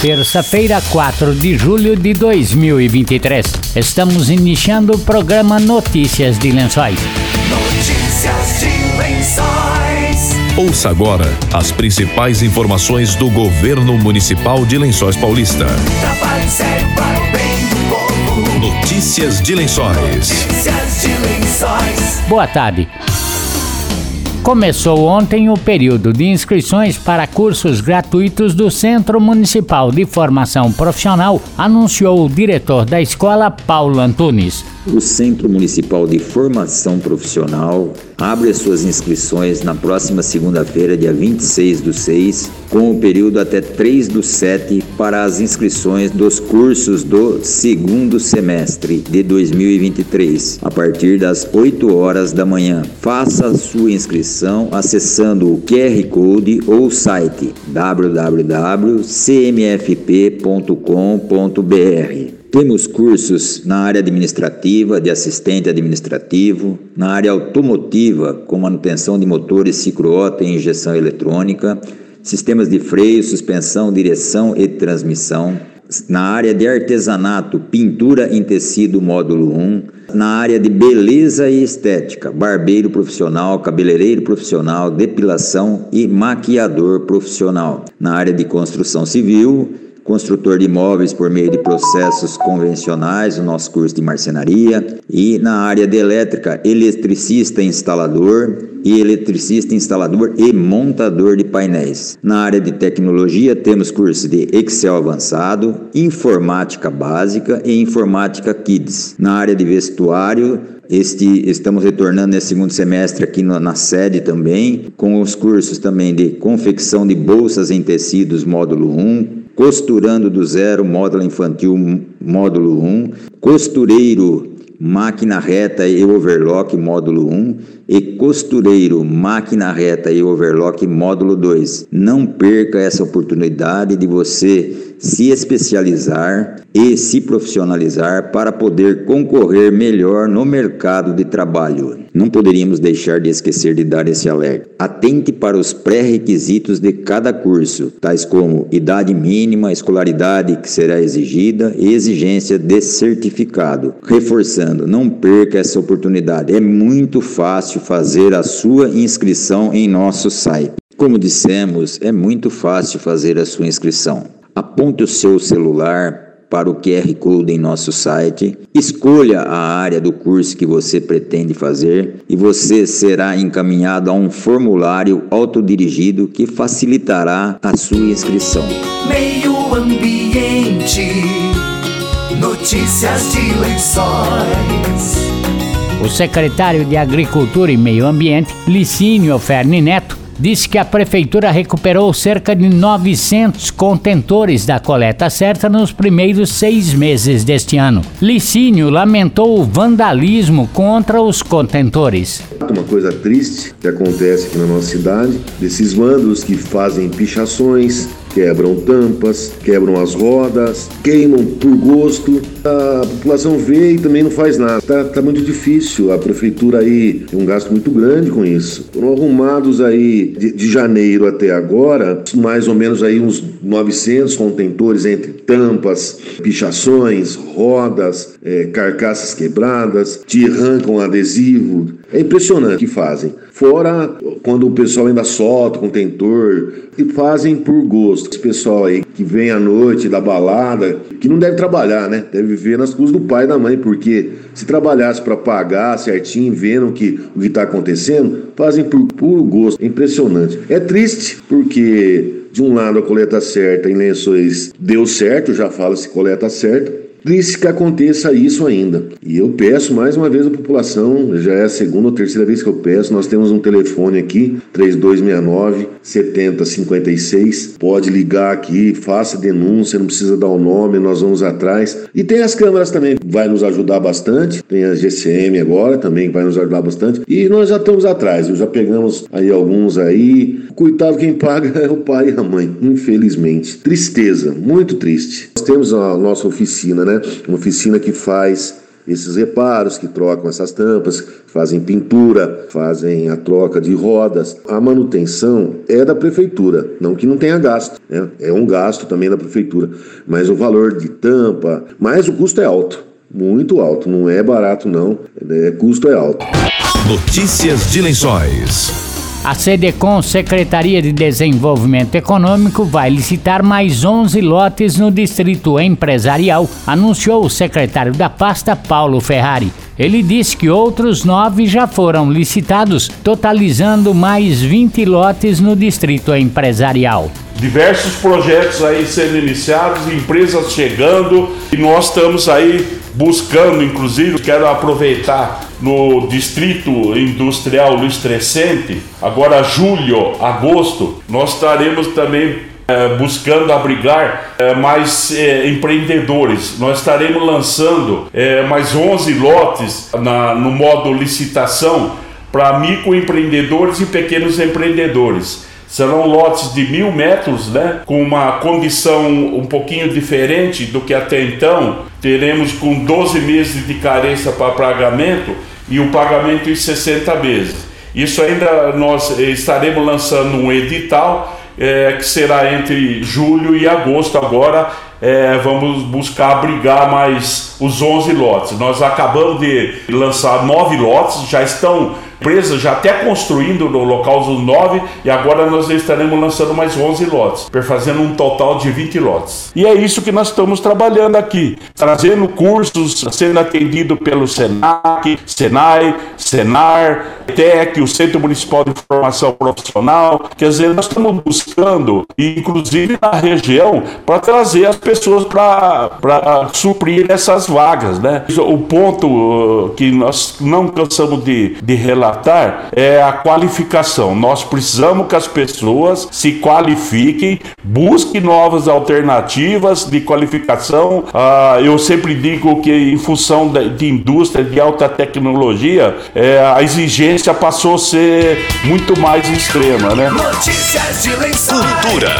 terça-feira, 4 de julho de 2023. Estamos iniciando o programa Notícias de Lençóis. Notícias de Lençóis. Ouça agora as principais informações do governo municipal de Lençóis Paulista. Trabalho sério para o bem do povo. Notícias de Lençóis. Notícias de Lençóis. Boa tarde. Começou ontem o período de inscrições para cursos gratuitos do Centro Municipal de Formação Profissional, anunciou o diretor da escola, Paulo Antunes. O Centro Municipal de Formação Profissional abre as suas inscrições na próxima segunda-feira, dia 26 do 6, com o período até 3 do 7 para as inscrições dos cursos do segundo semestre de 2023, a partir das 8 horas da manhã. Faça a sua inscrição acessando o QR Code ou o site www.cmfp.com.br. Temos cursos na área administrativa, de assistente administrativo, na área automotiva, com manutenção de motores cicloota e injeção eletrônica, sistemas de freio, suspensão, direção e transmissão, na área de artesanato, pintura em tecido módulo 1, na área de beleza e estética, barbeiro profissional, cabeleireiro profissional, depilação e maquiador profissional, na área de construção civil, construtor de imóveis por meio de processos convencionais, o nosso curso de marcenaria, e na área de elétrica, eletricista instalador e eletricista instalador e montador de painéis. Na área de tecnologia, temos curso de Excel avançado, informática básica e informática Kids. Na área de vestuário, este, estamos retornando nesse segundo semestre aqui na, sede também, com os cursos também de confecção de bolsas em tecidos, módulo 1, costurando do zero, módulo infantil, módulo 1, costureiro, máquina reta e overlock, módulo 1, e costureiro, máquina reta e overlock, módulo 2. Não perca essa oportunidade de você se especializar e se profissionalizar para poder concorrer melhor no mercado de trabalho. Não poderíamos deixar de esquecer de dar esse alerta. Atente para os pré-requisitos de cada curso, tais como idade mínima, escolaridade que será exigida e exigência de certificado. Reforçando, não perca essa oportunidade. É muito fácil fazer a sua inscrição em nosso site. Como dissemos, é muito fácil fazer a sua inscrição. Aponte o seu celular para o QR Code em nosso site, escolha a área do curso que você pretende fazer e você será encaminhado a um formulário autodirigido que facilitará a sua inscrição. Meio Ambiente. Notícias de Lençóis. O secretário de Agricultura e Meio Ambiente, Licínio Ferni Neto, disse que a prefeitura recuperou cerca de 900 contentores da coleta certa nos primeiros seis meses deste ano. Licínio lamentou o vandalismo contra os contentores. Uma coisa triste que acontece aqui na nossa cidade, desses vândalos que fazem pichações, quebram tampas, quebram as rodas, queimam por gosto. A população vê e também não faz nada. Tá, tá muito difícil. A prefeitura aí tem um gasto muito grande com isso. Foram arrumados aí de, de janeiro até agora, mais ou menos aí uns 900 contentores entre tampas, pichações, rodas, é, carcaças quebradas, te arrancam adesivo. É impressionante o que fazem. Fora quando o pessoal ainda solta o contentor e fazem por gosto. Esse pessoal aí que vem à noite da balada, que não deve trabalhar, né? Deve viver nas custas do pai e da mãe, porque se trabalhasse para pagar certinho, vendo que, o que está acontecendo, fazem por puro gosto. É impressionante. É triste, porque de um lado a coleta certa em lençóis deu certo, já fala-se coleta certa, triste que aconteça isso ainda. E eu peço mais uma vez à população, já é a segunda ou terceira vez que eu peço, nós temos um telefone aqui, 3269 7056. Pode ligar aqui, faça denúncia, não precisa dar o nome, nós vamos atrás. E tem as câmeras também, vai nos ajudar bastante. Tem a GCM agora também, que vai nos ajudar bastante. E nós já estamos atrás, já pegamos aí alguns aí. Coitado, quem paga é o pai e a mãe, infelizmente. Tristeza, muito triste. Nós temos a nossa oficina, né? Uma oficina que faz esses reparos, que trocam essas tampas, fazem pintura, fazem a troca de rodas. A manutenção é da prefeitura, não que não tenha gasto, né? é um gasto também da prefeitura, mas o valor de tampa, mas o custo é alto, muito alto, não é barato não, é, custo é alto. Notícias de Lençóis. A CDCOM, Secretaria de Desenvolvimento Econômico, vai licitar mais 11 lotes no Distrito Empresarial, anunciou o secretário da pasta, Paulo Ferrari. Ele disse que outros nove já foram licitados, totalizando mais 20 lotes no Distrito Empresarial diversos projetos aí sendo iniciados, empresas chegando e nós estamos aí buscando, inclusive, quero aproveitar no Distrito Industrial Luiz Crescente, agora julho, agosto, nós estaremos também é, buscando abrigar é, mais é, empreendedores. Nós estaremos lançando mais 11 lotes na, no modo licitação para microempreendedores e pequenos empreendedores. Serão lotes de mil metros, né? Com uma condição um pouquinho diferente do que até então. Teremos com 12 meses de carência para pagamento e o pagamento em 60 meses. Isso ainda nós estaremos lançando um edital é, que será entre julho e agosto agora. É, vamos buscar abrigar mais os 11 lotes. Nós acabamos de lançar nove lotes, já estão empresa já até construindo no local dos 9 e agora nós estaremos lançando mais 11 lotes, fazendo um total de 20 lotes. E é isso que nós estamos trabalhando aqui, trazendo cursos, sendo atendido pelo SENAC, SENAI, SENAR, TEC, o Centro Municipal de Formação Profissional, quer dizer, nós estamos buscando, inclusive na região, para trazer as pessoas para suprir essas vagas, né? O ponto uh, que nós não cansamos de, de relatar relatar é a qualificação. Nós precisamos que as pessoas se qualifiquem, busquem novas alternativas de qualificação. Ah, eu sempre digo que, em função de indústria de alta tecnologia, é, a exigência passou a ser muito mais extrema. Né? Notícias de Cultura.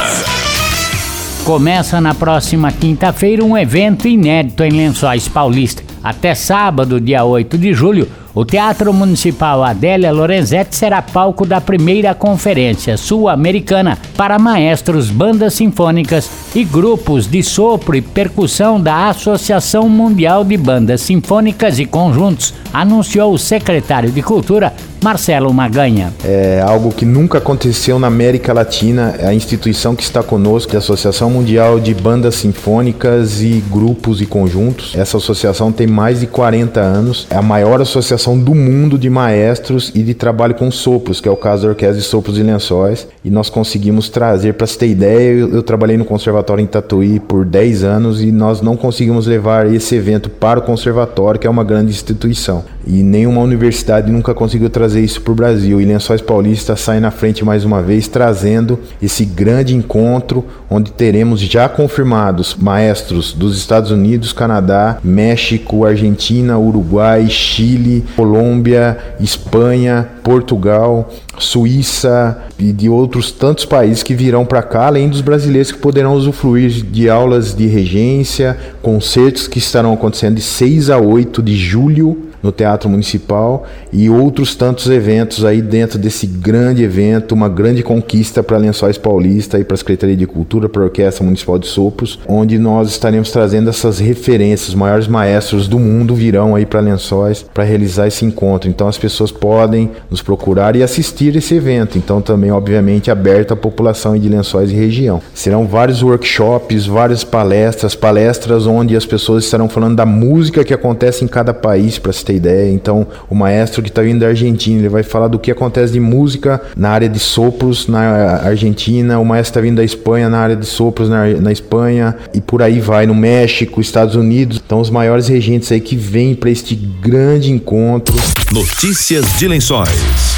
Começa na próxima quinta-feira um evento inédito em Lençóis Paulista. Até sábado, dia 8 de julho, o Teatro Municipal Adélia Lorenzetti será palco da primeira conferência sul-americana para maestros, bandas sinfônicas e grupos de sopro e percussão da Associação Mundial de Bandas Sinfônicas e Conjuntos, anunciou o secretário de Cultura, Marcelo Maganha. É algo que nunca aconteceu na América Latina, é a instituição que está conosco, a Associação Mundial de Bandas Sinfônicas e Grupos e Conjuntos. Essa associação tem mais de 40 anos, é a maior associação do Mundo de Maestros e de Trabalho com Sopros, que é o caso da Orquestra de Sopros e Lençóis. E nós conseguimos trazer, para você ter ideia, eu, eu, trabalhei no Conservatório em Tatuí por 10 anos e nós não conseguimos levar esse evento para o Conservatório, que é uma grande instituição. E nenhuma universidade nunca conseguiu trazer isso para o Brasil. E Lençóis Paulista sai na frente mais uma vez, trazendo esse grande encontro, onde teremos já confirmados maestros dos Estados Unidos, Canadá, México, Argentina, Uruguai, Chile, Colômbia, Espanha, Portugal, Suíça e de outros tantos países que virão para cá, além dos brasileiros que poderão usufruir de aulas de regência, concertos que estarão acontecendo de 6 a 8 de julho no Teatro Municipal e outros tantos eventos aí dentro desse grande evento, uma grande conquista para Lençóis Paulista e para a Secretaria de Cultura, para a Orquestra Municipal de Sopros, onde nós estaremos trazendo essas referências, os maiores maestros do mundo virão aí para Lençóis para realizar esse encontro. Então as pessoas podem nos procurar e assistir esse evento. Então também obviamente aberto à população de Lençóis e região. Serão vários workshops, várias palestras, palestras onde as pessoas estarão falando da música que acontece em cada país para se ter ideia. Então, o maestro que está vindo da Argentina, ele vai falar do que acontece de música na área de sopros na Argentina, o maestro está vindo da Espanha na área de sopros na, na Espanha e por aí vai, no México, Estados Unidos. Então, os maiores regentes aí que vêm para este grande encontro. Notícias de Lençóis.